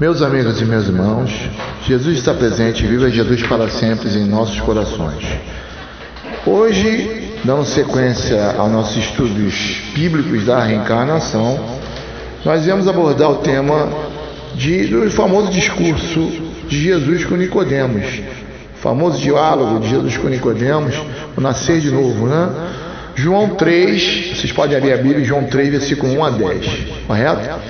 Meus amigos e meus irmãos, Jesus está presente viva Jesus para sempre em nossos corações. Hoje, dando sequência aos nossos estudos bíblicos da reencarnação, nós vamos abordar o tema de, do famoso discurso de Jesus com Nicodemos, famoso diálogo de Jesus com Nicodemos, o nascer de novo, né? João 3, vocês podem abrir a Bíblia, João 3, versículo 1 a 10, correto?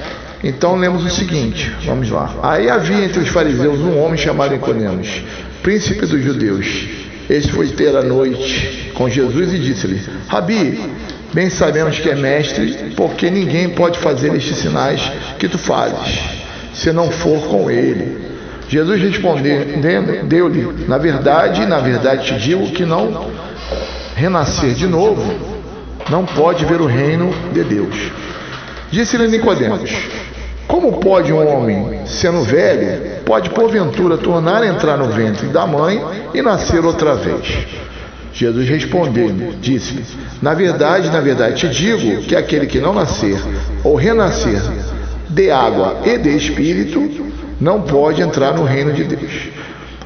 Então lemos o seguinte, vamos lá. Aí havia entre os fariseus um homem chamado Nicodemos, príncipe dos judeus. Este foi ter a noite com Jesus e disse-lhe: Rabi, bem sabemos que é mestre, porque ninguém pode fazer estes sinais que tu fazes, se não for com ele. Jesus respondeu, deu-lhe: Na verdade, na verdade te digo que não renascer de novo não pode ver o reino de Deus. Disse-lhe Nicodemos: Como pode um homem, sendo velho, pode porventura tornar a entrar no ventre da mãe e nascer outra vez? Jesus respondeu, disse-lhe: Na verdade, na verdade te digo que aquele que não nascer ou renascer de água e de espírito não pode entrar no reino de Deus.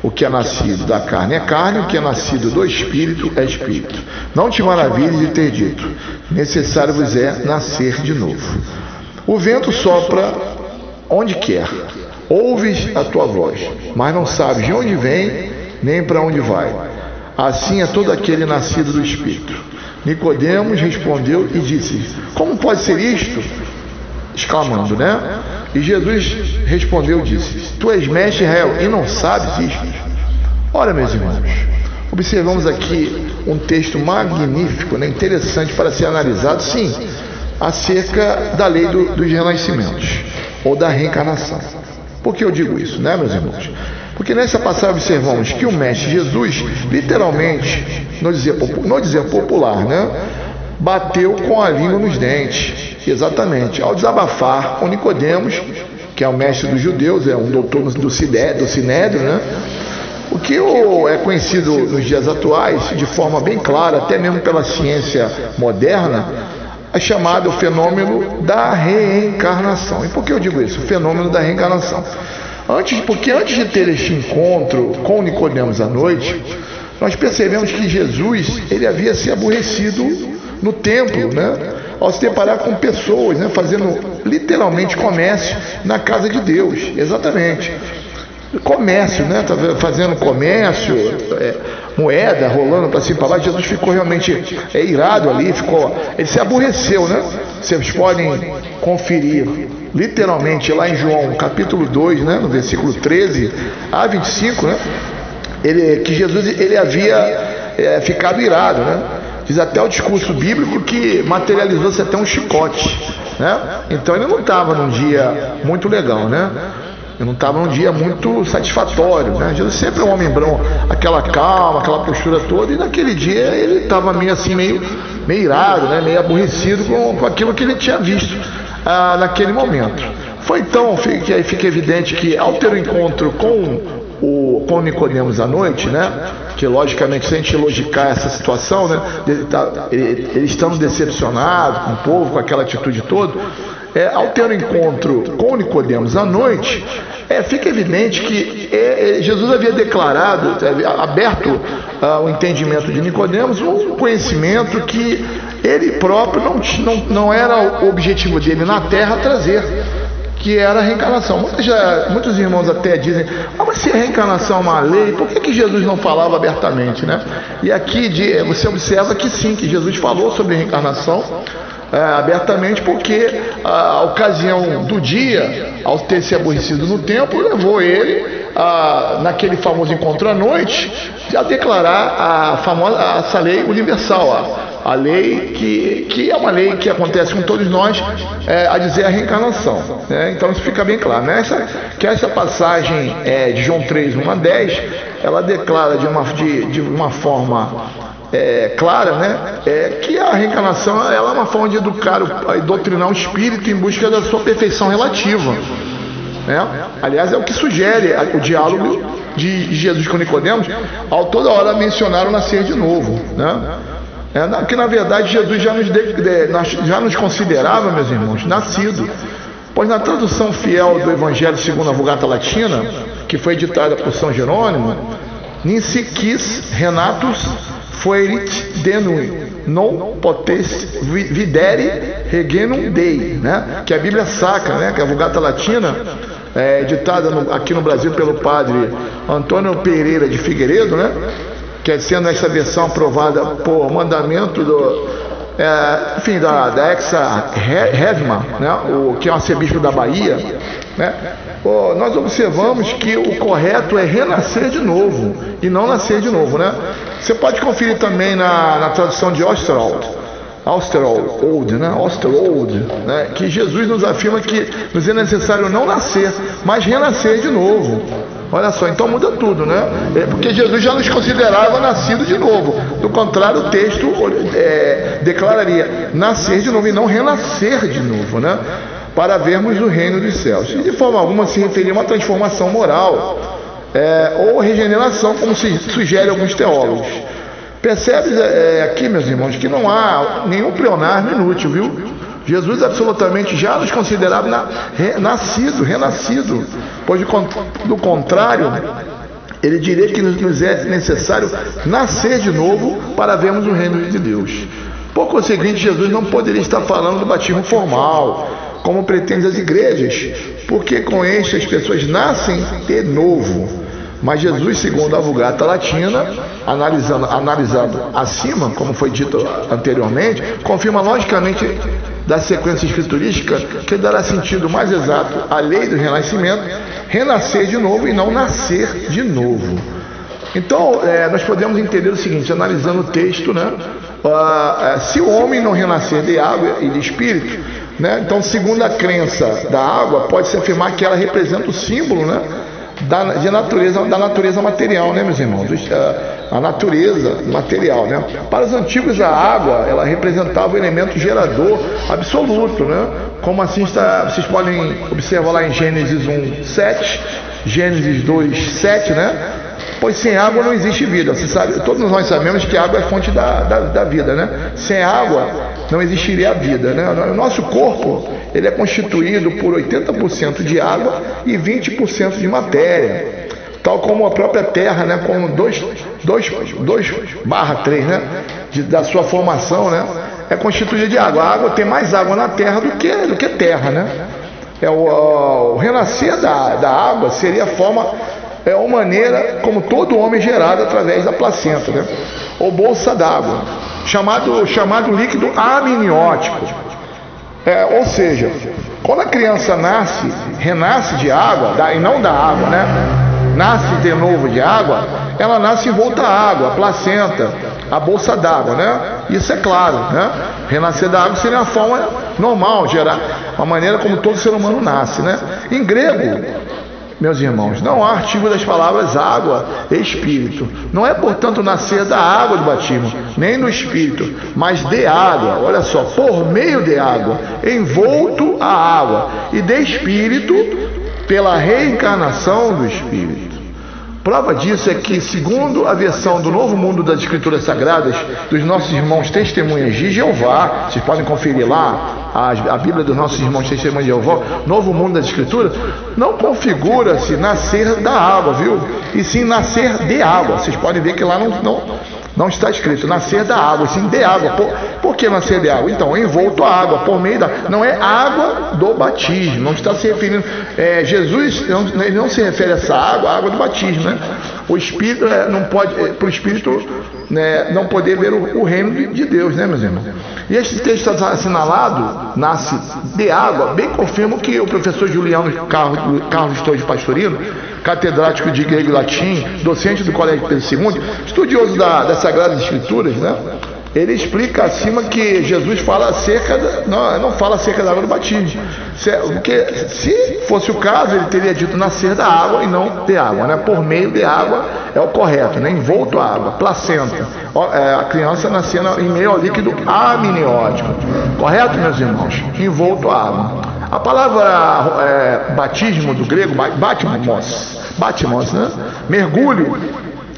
O que é nascido da carne é carne, o que é nascido do espírito é espírito. Não te maravilhes de ter dito: necessário vos é nascer de novo. O vento sopra onde quer, ouves a tua voz, mas não sabes de onde vem nem para onde vai. Assim é todo aquele nascido do espírito. Nicodemos respondeu e disse: Como pode ser isto? exclamando, né? E Jesus respondeu e disse: Tu és mestre Israel e não sabes isto? Ora, meus irmãos, observamos aqui um texto magnífico, né, interessante para ser analisado, sim, acerca da lei do, dos renascimentos ou da reencarnação. Por que eu digo isso, né, meus irmãos? Porque nessa passagem observamos que o Mestre Jesus, literalmente, não dizer, não dizer popular, né, bateu com a língua nos dentes Exatamente. Ao desabafar com Nicodemos, que é o mestre dos judeus, é um doutor do, Sinédrio, né? O que é conhecido nos dias atuais, de forma bem clara, até mesmo pela ciência moderna, é chamado o fenômeno da reencarnação. E por que eu digo isso? O fenômeno da reencarnação. Antes, porque antes de ter este encontro com Nicodemos à noite, nós percebemos que Jesus ele havia se aborrecido no templo, né? ao se deparar com pessoas, né, fazendo literalmente comércio na casa de Deus. Exatamente. Comércio, né? Tá fazendo comércio, é, moeda rolando para cima e para lá. Jesus ficou realmente é, irado ali, ficou, ele se aborreceu, né? Vocês podem conferir literalmente lá em João capítulo 2, né, no versículo 13 a 25, né? Ele, que Jesus ele havia é, ficado irado, né? Diz até o discurso bíblico que materializou-se até um chicote. Né? Então ele não estava num dia muito legal, né? Ele não estava num dia muito satisfatório. Né? Jesus sempre é um homem branco, aquela calma, aquela postura toda, e naquele dia ele estava meio assim, meio, meio irado, né? meio aborrecido com, com aquilo que ele tinha visto ah, naquele momento. Foi então que aí fica evidente que ao ter o um encontro com o com Nicodemos à noite, né? Que logicamente, se a gente logicar essa situação, né? Ele, tá, ele, ele estando decepcionado com o povo, com aquela atitude toda, é, ao ter um encontro com Nicodemos à noite, é, fica evidente que é, é Jesus havia declarado, é, aberto ah, o entendimento de Nicodemos, um conhecimento que ele próprio não, não, não era o objetivo dele na terra trazer que era a reencarnação. Muitos, já, muitos irmãos até dizem, ah, mas se a reencarnação é uma lei, por que, que Jesus não falava abertamente? Né? E aqui de, você observa que sim, que Jesus falou sobre reencarnação é, abertamente, porque a, ocasião do dia, ao ter se aborrecido no templo, levou ele, a, naquele famoso encontro à noite, a declarar a famosa essa lei universal, a, a lei que, que é uma lei que acontece com todos nós, é, a dizer a reencarnação. Né? Então isso fica bem claro. Nessa, né? que essa passagem é, de João 3, 1 a 10, ela declara de uma, de, de uma forma é, clara, né, é que a reencarnação ela é uma forma de educar e doutrinar o espírito em busca da sua perfeição relativa. Né? Aliás, é o que sugere o diálogo de Jesus com Nicodemos ao toda hora mencionar o nascer de novo. Né? É, que na verdade Jesus já nos, de, já nos considerava, meus irmãos, nascido. Pois na tradução fiel do Evangelho segundo a Vulgata Latina, que foi editada por São Jerônimo, Ninsiquis Renatus fuerit denui, non potest videre regenum Dei, né? que a Bíblia Sacra, né? que a Vulgata Latina, é, editada no, aqui no Brasil pelo padre Antônio Pereira de Figueiredo, né? que é sendo essa versão aprovada por mandamento do, é, enfim, da, da Exa Hevman, né, o, que é um arcebispo da Bahia, né, o, nós observamos que o correto é renascer de novo e não nascer de novo. Né? Você pode conferir também na, na tradução de Osterwald, Osterwald, né? Osterwald, né? que Jesus nos afirma que nos é necessário não nascer, mas renascer de novo. Olha só, então muda tudo, né? É porque Jesus já nos considerava nascido de novo. Do contrário, o texto é, declararia nascer de novo e não renascer de novo, né? Para vermos o reino dos céus. E de forma alguma se referia a uma transformação moral é, ou regeneração, como se sugere alguns teólogos. Percebe é, aqui, meus irmãos, que não há nenhum pleonasmo inútil, viu? Jesus absolutamente já nos considerava na, nascido, renascido. Pois do contrário, ele diria que nos é necessário nascer de novo para vermos o reino de Deus. Por conseguinte, Jesus não poderia estar falando do batismo formal, como pretendem as igrejas, porque com este as pessoas nascem de novo. Mas Jesus, segundo a Vulgata Latina, analisando, analisado acima, como foi dito anteriormente, confirma logicamente da sequência escriturística que dará sentido mais exato à lei do renascimento, renascer de novo e não nascer de novo. Então, é, nós podemos entender o seguinte, analisando o texto, né? Uh, se o homem não renascer de água e de espírito, né? Então, segundo a crença da água, pode-se afirmar que ela representa o símbolo, né? da, de natureza, da natureza material, né, meus irmãos? A natureza material, né? Para os antigos, a água, ela representava o elemento gerador absoluto, né? Como assim está, vocês podem observar lá em Gênesis 1, 7, Gênesis 2, 7, né? Pois sem água não existe vida. Você sabe, todos nós sabemos que a água é fonte da, da, da vida, né? Sem água não existiria a vida, né? O nosso corpo ele é constituído por 80% de água e 20% de matéria. Tal como a própria Terra, né, com 2 barra 3, né, da sua formação, né, é constituída de água. A água tem mais água na Terra do que, do que terra, né? É o, o renascer da, da água seria a forma, é a maneira como todo homem gerado através da placenta, né? Ou bolsa d'água, chamado, chamado líquido amniótico. É, ou seja, quando a criança nasce, renasce de água, e não da água, né? Nasce de novo de água, ela nasce envolta à água, a placenta, a bolsa d'água, né? Isso é claro, né? Renascer da água seria uma forma normal, gerar, uma maneira como todo ser humano nasce, né? Em grego, meus irmãos, não há artigo das palavras água e espírito. Não é, portanto, nascer da água do batismo, nem do espírito, mas de água. Olha só, por meio de água, envolto a água, e de espírito pela reencarnação do espírito. Prova disso é que, segundo a versão do Novo Mundo das Escrituras Sagradas, dos nossos irmãos testemunhas de Jeová, vocês podem conferir lá a, a Bíblia dos nossos irmãos testemunhas de Jeová, Novo Mundo das Escrituras, não configura-se nascer da água, viu? E sim nascer de água. Vocês podem ver que lá não, não não está escrito nascer da água, sim de água. Por, por que nascer de água? Então, envolto a água, por meio da. Não é água do batismo, não está se referindo. É, Jesus não, ele não se refere a essa água, a água do batismo, né? O Espírito é, não pode, é, para o Espírito né, não poder ver o, o, reino de Deus, né, meus irmãos? E este texto assinalado, nasce de água, bem confirma que o professor Juliano Carlos, Carlos Torres Pastorino catedrático de grego e latim, docente do Colégio Pedro II, estudioso da, das Sagradas Escrituras, né? Ele explica acima que Jesus fala acerca, da, não, não fala acerca da água do batismo. Porque se fosse o caso, ele teria dito nascer da água e não de água, né? Por meio de água é o correto, né? Envolto água, placenta. É, a criança nascendo em meio ao líquido amniótico. Correto, meus irmãos? Envolto água. A palavra é, batismo do grego, batmos, Batmos, né? Mergulho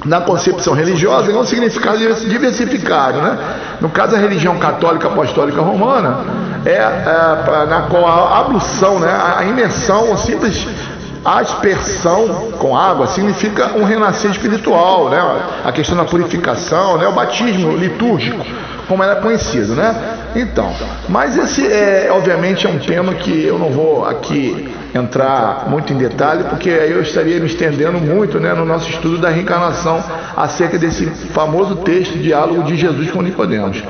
na concepção religiosa é um significado diversificado, né? No caso, a religião católica apostólica romana é, é na qual a ablução, né, a imersão, o simples aspersão com água significa um renascer espiritual, né? A questão da purificação, né? O batismo litúrgico, como era conhecido, né? Então, mas esse é, obviamente, é um tema que eu não vou aqui entrar muito em detalhe, porque aí eu estaria me estendendo muito, né, no nosso estudo da reencarnação acerca desse famoso texto, diálogo de Jesus com Nicodemos.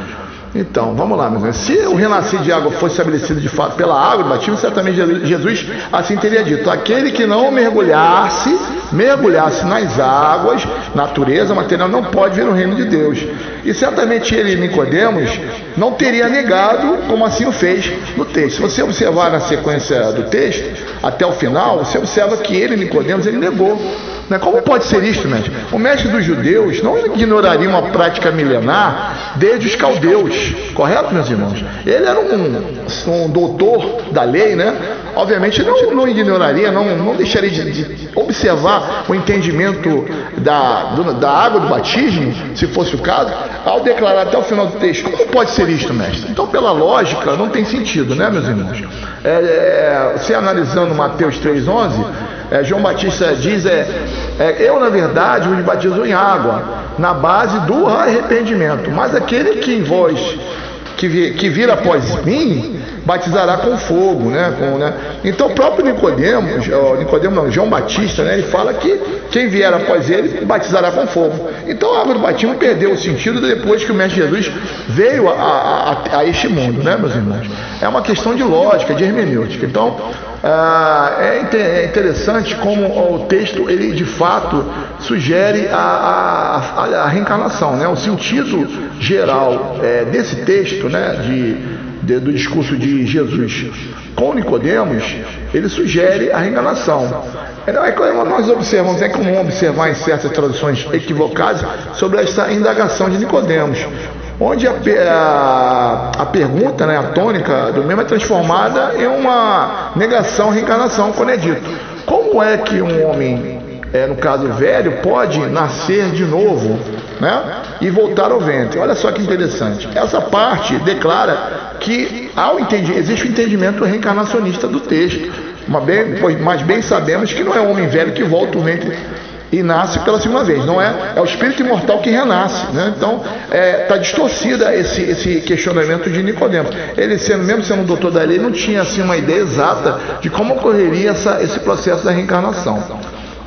Então, vamos lá, meus Se o renascer de água fosse estabelecido de fato pela água do batismo, certamente Jesus assim teria dito: aquele que não mergulhasse, mergulhasse nas águas, natureza material, não pode ver o reino de Deus. E certamente ele, Nicodemos, não teria negado, como assim o fez no texto. Se você observar na sequência do texto, até o final, você observa que ele, Nicodemos, ele negou. Né? Como pode ser isto, mestre? O mestre dos judeus não ignoraria uma prática milenar desde os caldeus, correto, meus irmãos? Ele era um, um doutor da lei, né? Obviamente não, não ignoraria, não, não deixaria de, de observar o entendimento da, do, da água do batismo, se fosse o caso, ao declarar até o final do texto. Como pode ser isto, mestre? Então, pela lógica, não tem sentido, né, meus irmãos? É, é, se analisando Mateus 3,11 é, João Batista diz é, é, eu na verdade os batizo em água, na base do arrependimento, mas aquele que em vós que, vir, que vir após mim batizará com fogo, né? Com, né? Então o próprio Nicodemos, Nicodemos não, João Batista, né? Ele fala que quem vier após ele batizará com fogo. Então a água do batismo perdeu o sentido depois que o Mestre Jesus veio a, a, a, a este mundo, né, meus irmãos? É uma questão de lógica, de hermenêutica. Então ah, é, é interessante como o texto ele de fato sugere a, a, a reencarnação, né? O sentido geral é, desse texto, né, de, de, do discurso de Jesus com Nicodemos, ele sugere a reencarnação. Então, é nós observamos, é comum observar em certas traduções equivocadas sobre essa indagação de Nicodemos onde a, a, a, pergunta, né, a tônica do mesmo é transformada em uma negação, reencarnação, quando é dito: como é que um homem, é, no caso velho, pode nascer de novo né, e voltar ao ventre? Olha só que interessante. Essa parte declara que ao entendi, existe o entendimento reencarnacionista do texto, mas bem, mas bem sabemos que não é o homem velho que volta ao ventre e nasce pela segunda vez. Não é, é o espírito imortal que renasce. Né? Então está é, tá distorcida esse, esse questionamento de Nicodemos. Ele sendo mesmo sendo um doutor da lei, não tinha assim uma ideia exata de como ocorreria essa, esse processo da reencarnação.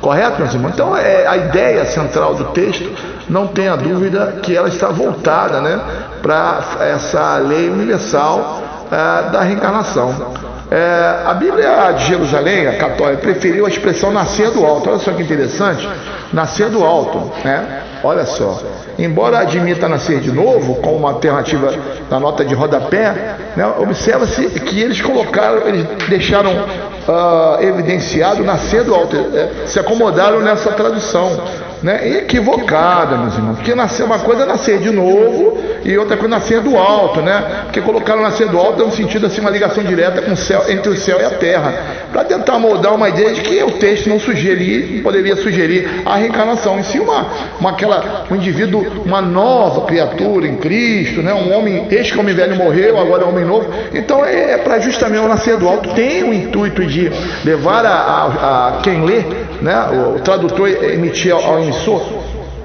Correto, meus irmãos? Então é, a ideia central do texto, não tenha dúvida que ela está voltada né, para essa lei universal é, da reencarnação. É, a Bíblia de Jerusalém, a católica, preferiu a expressão nascer do alto. Olha só que interessante, nascer do alto, né? Olha só. Embora admita nascer de novo, como uma alternativa da nota de rodapé, né, observa-se que eles colocaram, eles deixaram uh, evidenciado nascer do alto, é, se acomodaram nessa tradução né? equivocada, meus irmãos. Porque nascer uma coisa é nascer de novo e outra coisa é nascer do alto, né? Porque colocaram nascer do alto no sentido assim uma ligação direta com o céu, entre o céu e a terra, para tentar moldar uma ideia de que o texto não sugerir, poderia sugerir a reencarnação em si uma, uma aquela um indivíduo, uma nova criatura em Cristo, né? Um homem, este homem velho morreu, agora é homem novo. Então é, é para justamente o nascer do alto tem o intuito de levar a, a, a quem lê, né? O, o tradutor emitir ao, ao emissor,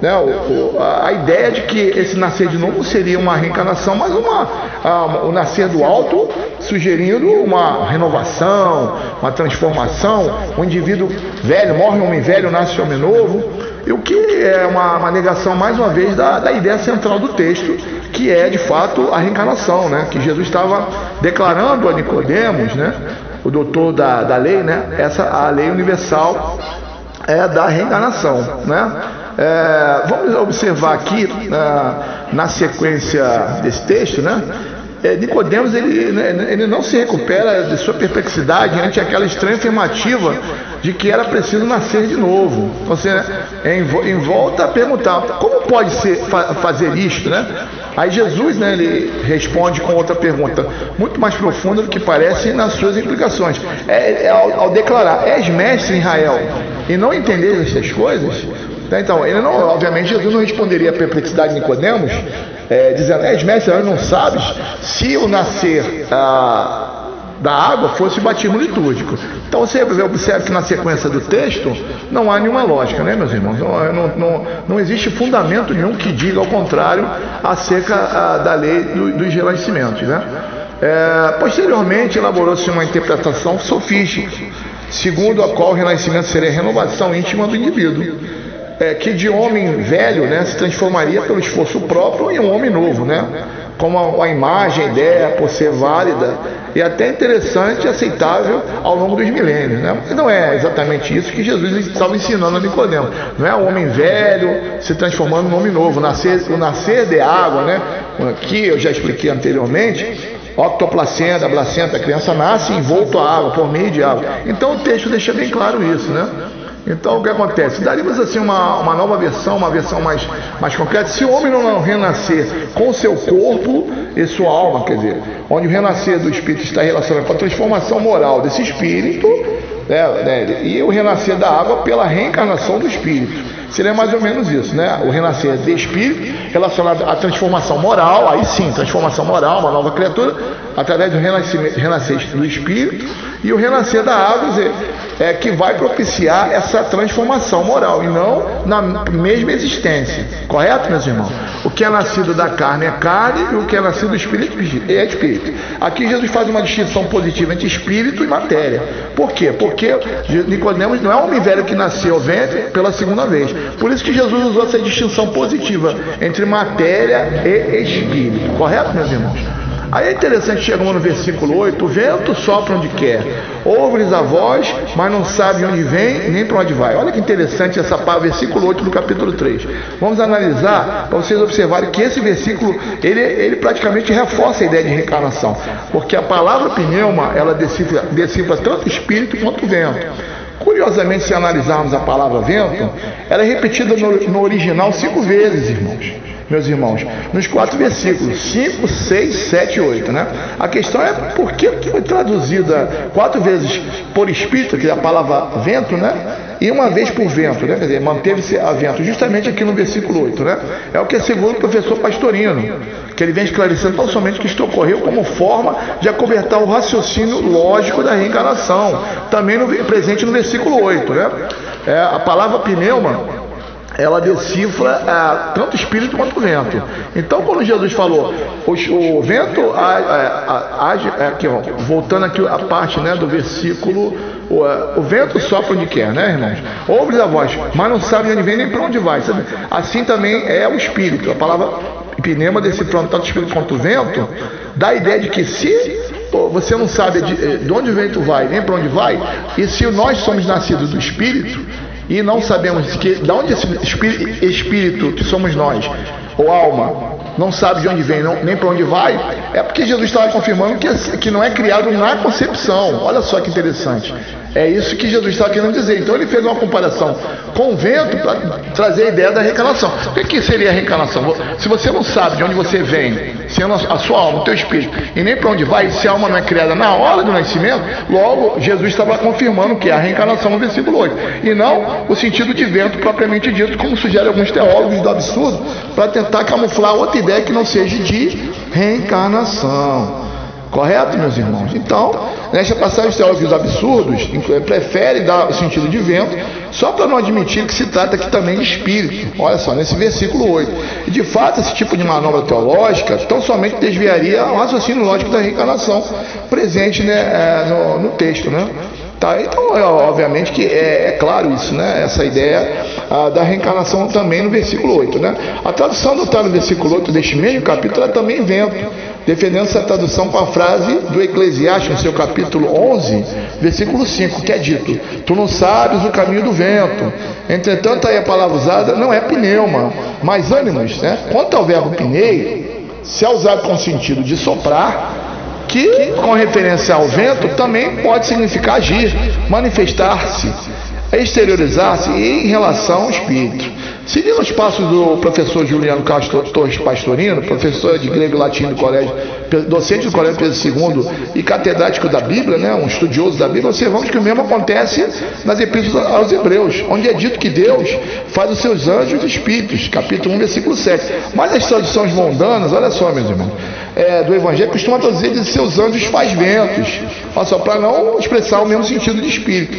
né, o, o, a, ideia de que esse nascer de novo seria uma reencarnação, mas uma, a, o nascer do alto sugerindo uma renovação, uma transformação. O indivíduo velho morre homem velho, nasce homem novo. E o que é uma, uma negação, mais uma vez, da, da ideia central do texto, que é de fato a reencarnação, né? que Jesus estava declarando a Nicodemos, né? o doutor da, da lei, né? essa a lei universal é da reencarnação. Né? É, vamos observar aqui na, na sequência desse texto, né? É, Nicodemos ele, né, ele não se recupera de sua perplexidade ante aquela estranha afirmativa de que era preciso nascer de novo. Você é, em, volta a perguntar como pode ser fa fazer isto, né? Aí Jesus, né, ele responde com outra pergunta, muito mais profunda do que parece nas suas implicações. É, é ao, ao, declarar, és mestre Israel e não entender estas coisas? Tá, então, ele não, obviamente, Jesus não responderia a perplexidade de Nicodemos é, dizendo, é, mestre, não sabes se o nascer ah, da água fosse batismo litúrgico. Então você observa que na sequência do texto não há nenhuma lógica, né, meus irmãos? Não, não, não, não existe fundamento nenhum que diga ao contrário acerca ah, da lei do, dos renascimentos, né? É, posteriormente elaborou-se uma interpretação sofística, segundo a qual o renascimento seria a renovação íntima do indivíduo é, que de homem velho né, se transformaria pelo esforço próprio em um homem novo, né? Como a, a imagem, a ideia, por ser válida e até interessante e aceitável ao longo dos milênios, né? Não é exatamente isso que Jesus estava ensinando a Nicodemo. Não é o homem velho se transformando em um homem novo, nascer, o nascer de água, né? Que eu já expliquei anteriormente, octoplacenta, a placenta, a criança nasce envolto a água, por meio de água. Então o texto deixa bem claro isso, né? Então o que acontece? Daríamos assim uma, uma nova versão, uma versão mais, mais concreta. Se o homem não renascer com seu corpo e sua alma, quer dizer, onde o renascer do espírito está relacionado com a transformação moral desse espírito, né, né, e o renascer da água pela reencarnação do espírito. Seria mais ou menos isso, né? O renascer de espírito relacionado à transformação moral, aí sim, transformação moral, uma nova criatura, através do renascer do espírito e o renascer da água, é, que vai propiciar essa transformação moral e não na mesma existência. Correto, meus irmãos? O que é nascido da carne é carne e o que é nascido do espírito é espírito. Aqui Jesus faz uma distinção positiva entre espírito e matéria. Por quê? Porque Nicodemos não é um homem velho que nasceu ventre pela segunda vez. Por isso que Jesus usou essa distinção positiva entre matéria e espírito. Correto, meus irmãos? Aí é interessante, chegamos no versículo 8: o vento sopra onde quer, ouves a voz, mas não sabe onde vem nem para onde vai. Olha que interessante essa palavra, versículo 8 do capítulo 3. Vamos analisar para vocês observarem que esse versículo ele, ele praticamente reforça a ideia de reencarnação, porque a palavra pneuma ela decifra, decifra tanto espírito quanto vento. Curiosamente, se analisarmos a palavra vento, ela é repetida no, no original cinco vezes, irmãos meus irmãos, nos quatro versículos 5, 6, 7 e 8. Né? A questão é por que foi traduzida quatro vezes por espírito, que é a palavra vento, né? e uma vez por vento, né? quer dizer, manteve-se a vento, justamente aqui no versículo 8. Né? É o que segundo o professor Pastorino, que ele vem esclarecendo não somente que isto ocorreu como forma de acobertar o raciocínio lógico da reencarnação, também no, presente no versículo 8. Né? É, a palavra pneuma ela decifra ah, tanto espírito quanto vento. Então, quando Jesus falou, o, o vento age, aqui, ó, voltando aqui a parte né, do versículo, o, o, vento sopra onde quer, né, irmãos? Ouve a voz, mas não sabe onde vem nem para onde vai. Sabe? Assim também é o espírito. A palavra pneuma decifrando tanto espírito quanto vento, dá a ideia de que se você não sabe de, eh, de onde o vento vai, nem para onde vai, e se nós somos nascidos do espírito, e não sabemos que, de onde esse espírito, que somos nós, ou alma, não sabe de onde vem, não, nem para onde vai, é porque Jesus estava confirmando que, que não é criado na concepção. Olha só que interessante. É isso que Jesus estava querendo dizer. Então ele fez uma comparação com o vento para trazer a ideia da reencarnação. O que seria a reencarnação? Se você não sabe de onde você vem, sendo a sua alma, o teu espírito, e nem para onde vai, se a alma não é criada na hora do nascimento, logo Jesus estava confirmando que é a reencarnação no versículo 8. E não o sentido de vento propriamente dito, como sugerem alguns teólogos do absurdo, para tentar camuflar outra ideia que não seja de reencarnação. Correto, meus irmãos? Então, nesta passagem, os teólogos absurdos preferem dar o sentido de vento, só para não admitir que se trata aqui também de espírito. Olha só, nesse versículo 8. E de fato, esse tipo de manobra teológica tão somente desviaria o raciocínio lógico da reencarnação presente né, é, no, no texto, né? Tá, então, é, obviamente que é, é, claro isso, né? Essa ideia ah, da reencarnação também no versículo 8, né? A tradução adotada no versículo 8 deste mesmo capítulo é também vento, defendendo essa tradução com a frase do Eclesiastes, no seu capítulo 11, versículo 5, que é dito: Tu não sabes o caminho do vento. Entretanto, aí a palavra usada não é pneuma, mas ânimos, né? Quanto ao verbo pnei, se é usado com o sentido de soprar, que, com referência ao vento, também pode significar agir, manifestar-se, exteriorizar-se em relação ao espírito. Seguindo os passos do professor Juliano Castro Torres Pastorino, professor de grego e latim do colégio, docente do colégio Pedro II e catedrático da Bíblia, né, um estudioso da Bíblia, observamos que o mesmo acontece nas epístolas aos Hebreus, onde é dito que Deus faz os seus anjos espíritos, capítulo 1, versículo 7. Mas as traduções mundanas, olha só, meus irmãos, é, do Evangelho costumam traduzir de seus anjos faz ventos, só, para não expressar o mesmo sentido de espírito.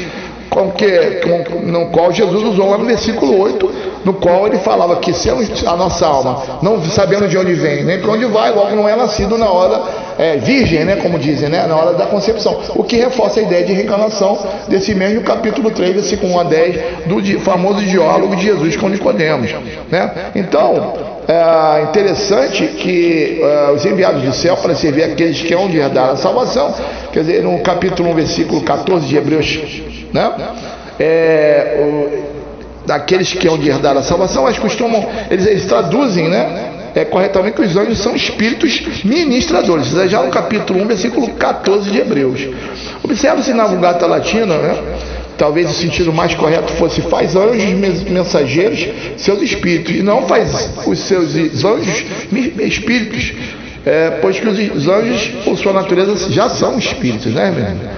Com que, com, no qual Jesus usou lá no versículo 8, no qual ele falava que se a nossa alma, não sabendo de onde vem, nem para onde vai, logo não é nascido na hora é, virgem, né, como dizem, né, na hora da concepção. O que reforça a ideia de reencarnação desse mesmo capítulo 3, versículo 1 a 10, do famoso diálogo de Jesus com Nicodemos. Né? Então, é interessante que é, os enviados do céu para servir aqueles que hão de herdar a salvação, quer dizer, no capítulo 1, versículo 14 de Hebreus né? É, o, daqueles que hão de herdar a salvação, mas costumam, eles, eles traduzem, né? É, corretamente que os anjos são espíritos ministradores. Isso é já no capítulo 1, versículo 14 de Hebreus. Observe-se na Vulgata Latina, né? talvez o sentido mais correto fosse faz anjos mensageiros seus espíritos, e não faz os seus anjos espíritos, é, pois que os anjos, por sua natureza, já são espíritos, né, meu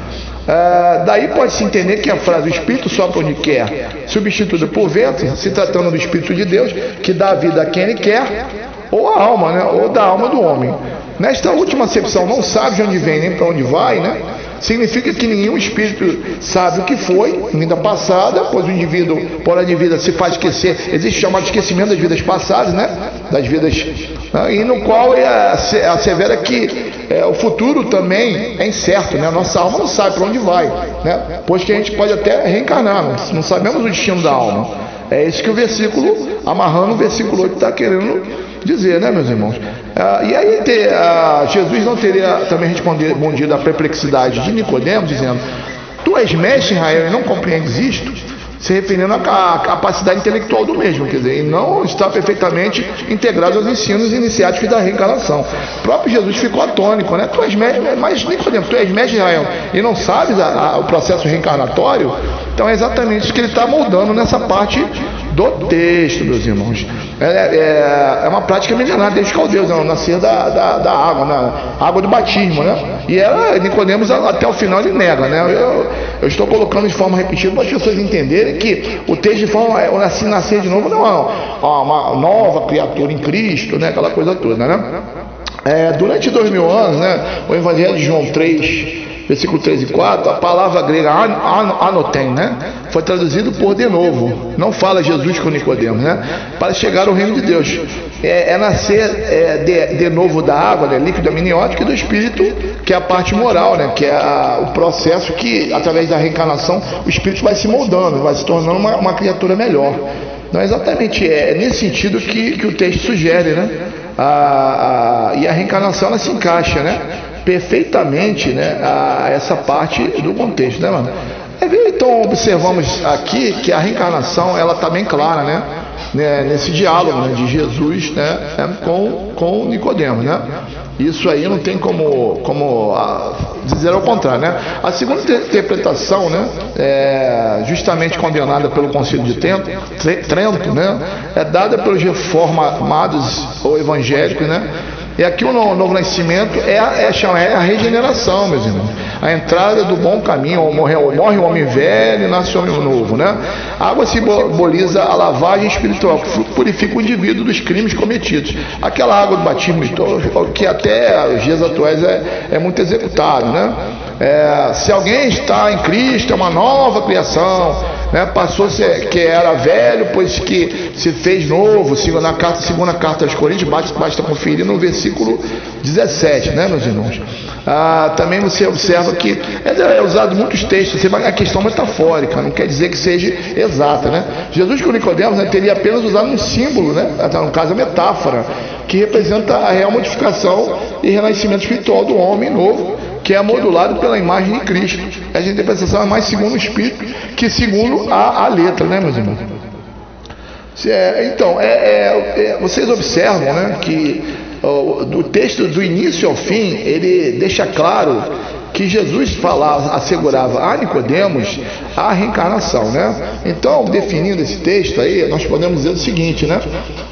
ah, daí pode-se entender que a frase o Espírito sopra onde quer, substituída por vento, se tratando do Espírito de Deus, que dá vida a quem ele quer, ou a alma, né? ou da alma do homem. Nesta última acepção, não sabe de onde vem nem para onde vai, né? significa que nenhum espírito sabe o que foi, vida passada, pois o indivíduo, por a vida, se faz esquecer, existe o chamado esquecimento das vidas passadas, né? Das vidas, né? e no qual é assevera que é, o futuro também é incerto, né? A nossa alma não sabe para onde vai, né? Pois que a gente pode até reencarnar, não, não sabemos o destino da alma. É isso que o versículo, amarrando o versículo 8, está querendo dizer, né, meus irmãos? Ah, e aí ter, ah, Jesus não teria também respondido à perplexidade de Nicodemos, dizendo: Tu és mestre Israel e não compreendes isto? Se referindo à capacidade intelectual do mesmo, quer dizer, e não está perfeitamente integrado aos ensinos iniciáticos da reencarnação. O próprio Jesus ficou atônico, né? Tu és mestre, mas Nicodemos, tu és mestre Israel e não sabes a, a, o processo reencarnatório? Então é exatamente isso que ele está moldando nessa parte do texto, meus irmãos. É, é, é uma prática milenar desde os caldeus, não, nascer da, da, da, água, na água do batismo, né? E ela, Nicodemos, até o final ele nega, né? Eu, eu estou colocando de forma repetida para as pessoas entenderem que o texto de forma, é, nascer de novo não é uma nova criatura em Cristo, né? Aquela coisa toda, né? É, durante dois mil anos, né? O Evangelho de João 3 versículo 3 e 4, a palavra grega anotem, né? Foi traduzido por de novo. Não fala Jesus com Nicodemos, né? Para chegar ao reino de Deus. É, é nascer é, de, de, novo da água, né? líquido amniótico, e do espírito, que é a parte moral, né? Que é a, o processo que, através da reencarnação, o espírito vai se moldando, vai se tornando uma, uma criatura melhor. Não é exatamente é, é nesse sentido que, que o texto sugere, né? A, a, e a reencarnação ela se encaixa, né? Perfeitamente né, a essa parte do contexto, né, mano? Então observamos aqui que a reencarnação ela está bem clara, né? né nesse diálogo né, de Jesus né, né com, com Nicodemos, né? Isso aí não tem como, como a, dizer ao contrário, né? A segunda interpretação, né, é justamente condenada pelo Concílio de Trento, Trento, né, é dada pelos reformados ou evangélicos, né, e aqui o novo nascimento é a, é, é a regeneração, meus irmãos. A entrada do bom caminho, morre, morre o homem velho e nasce o homem novo. Né? A água simboliza a lavagem espiritual, que purifica o indivíduo dos crimes cometidos. Aquela água do batismo, que até os dias atuais é, é muito executado. Né? É, se alguém está em Cristo, é uma nova criação né? passou a ser que era velho, pois que se fez novo, na carta, segunda carta aos Coríntios, basta, basta conferir no versículo 17, né, meus irmãos? Ah, também você observa que é, é usado muitos textos, você vai a questão metafórica, não quer dizer que seja exata, né? Jesus com Nicodemos né, teria apenas usado um símbolo, né? No caso a metáfora, que representa a real modificação e renascimento espiritual do homem novo que é modulado pela imagem de Cristo. Essa interpretação é mais segundo o Espírito que segundo a, a letra, né, meus irmãos? É, então, é, é, é, vocês observam né, que o, do texto do início ao fim, ele deixa claro que Jesus falava, assegurava a Nicodemos a reencarnação, né? Então, definindo esse texto aí, nós podemos dizer o seguinte, né?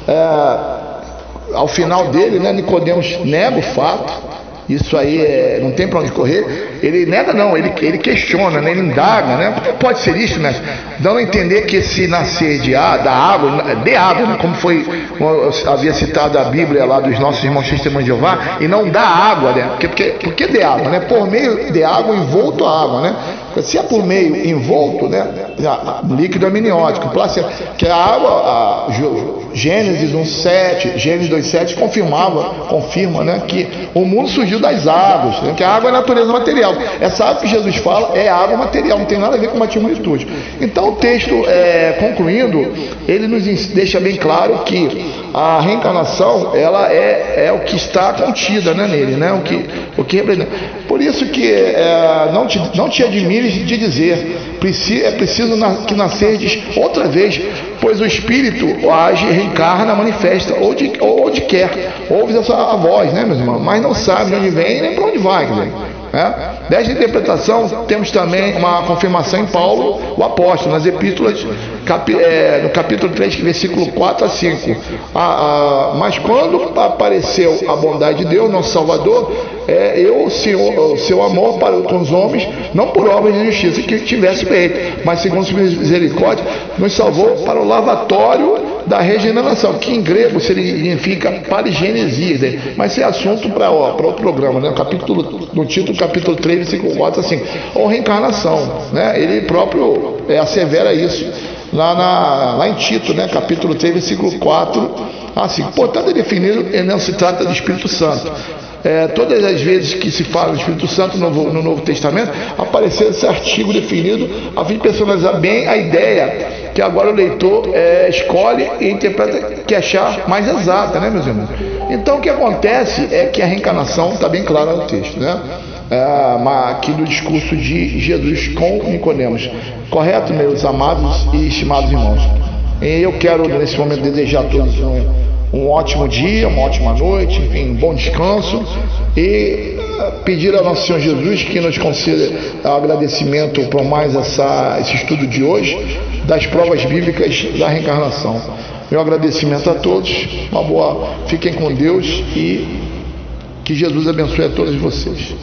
É, ao final dele, né, Nicodemos nega o fato, isso aí é, não tem para onde correr. Ele nega, não, ele, ele questiona, né? ele indaga, né? Como pode ser isso, né? Dando a entender que esse nascer de ar, da água, de água, né? como foi, havia citado a Bíblia lá dos nossos irmãos testemunhos de Jeová, e não da água, né? Porque, porque, porque de água, né? Por meio de água envolto a água, né? Se é por meio envolto, né? Líquido amniótico, que a água, a Gênesis 1,7, Gênesis 2,7 confirmava, confirma, né? Que o mundo surgiu das águas, né? que a água é natureza material. Essa água que Jesus fala é água material, não tem nada a ver com matimilitude. Então o texto, é, concluindo, ele nos deixa bem claro que a reencarnação ela é, é o que está contida né, nele, né? O que, o que representa. Por isso que é, não, te, não te admires de dizer, é preciso que nascerdes outra vez, pois o Espírito age, reencarna, manifesta, ou de, ou onde quer. Ouves a voz, né, meus? Mas não sabe de onde vem nem para onde vai. Quer dizer. Né? Desta interpretação, temos também uma confirmação em Paulo, o apóstolo, nas epístolas, capi, é, no capítulo 3, versículo 4 a 5. Ah, ah, mas quando apareceu a bondade de Deus, nosso Salvador, é, eu, o, seu amor para com os homens, não por obras de justiça que tivesse feito, mas segundo sua misericórdia, nos salvou para o lavatório da regeneração, que em grego significa parigenesia, né? mas isso é assunto para o programa, né? capítulo, no título capítulo 3, versículo 4, assim, ou reencarnação, né? ele próprio é, assevera isso lá, na, lá em Tito, né? capítulo 3, versículo 4, assim, portanto é definido, não se trata de Espírito Santo, é, todas as vezes que se fala do Espírito Santo no Novo, no Novo Testamento, apareceu esse artigo definido a fim de personalizar bem a ideia que agora o leitor é, escolhe e interpreta que achar mais exata, né, meus irmãos? Então o que acontece é que a reencarnação está bem clara no texto, né? É, aqui do discurso de Jesus com Nicodemos. Correto, meus amados e estimados irmãos? E eu quero, nesse momento, desejar a todos um ótimo dia, uma ótima noite, enfim, um bom descanso e eh, pedir ao nosso Senhor Jesus que nos conceda agradecimento por mais essa, esse estudo de hoje das provas bíblicas da reencarnação. Meu agradecimento a todos, uma boa, fiquem com Deus e que Jesus abençoe a todos vocês.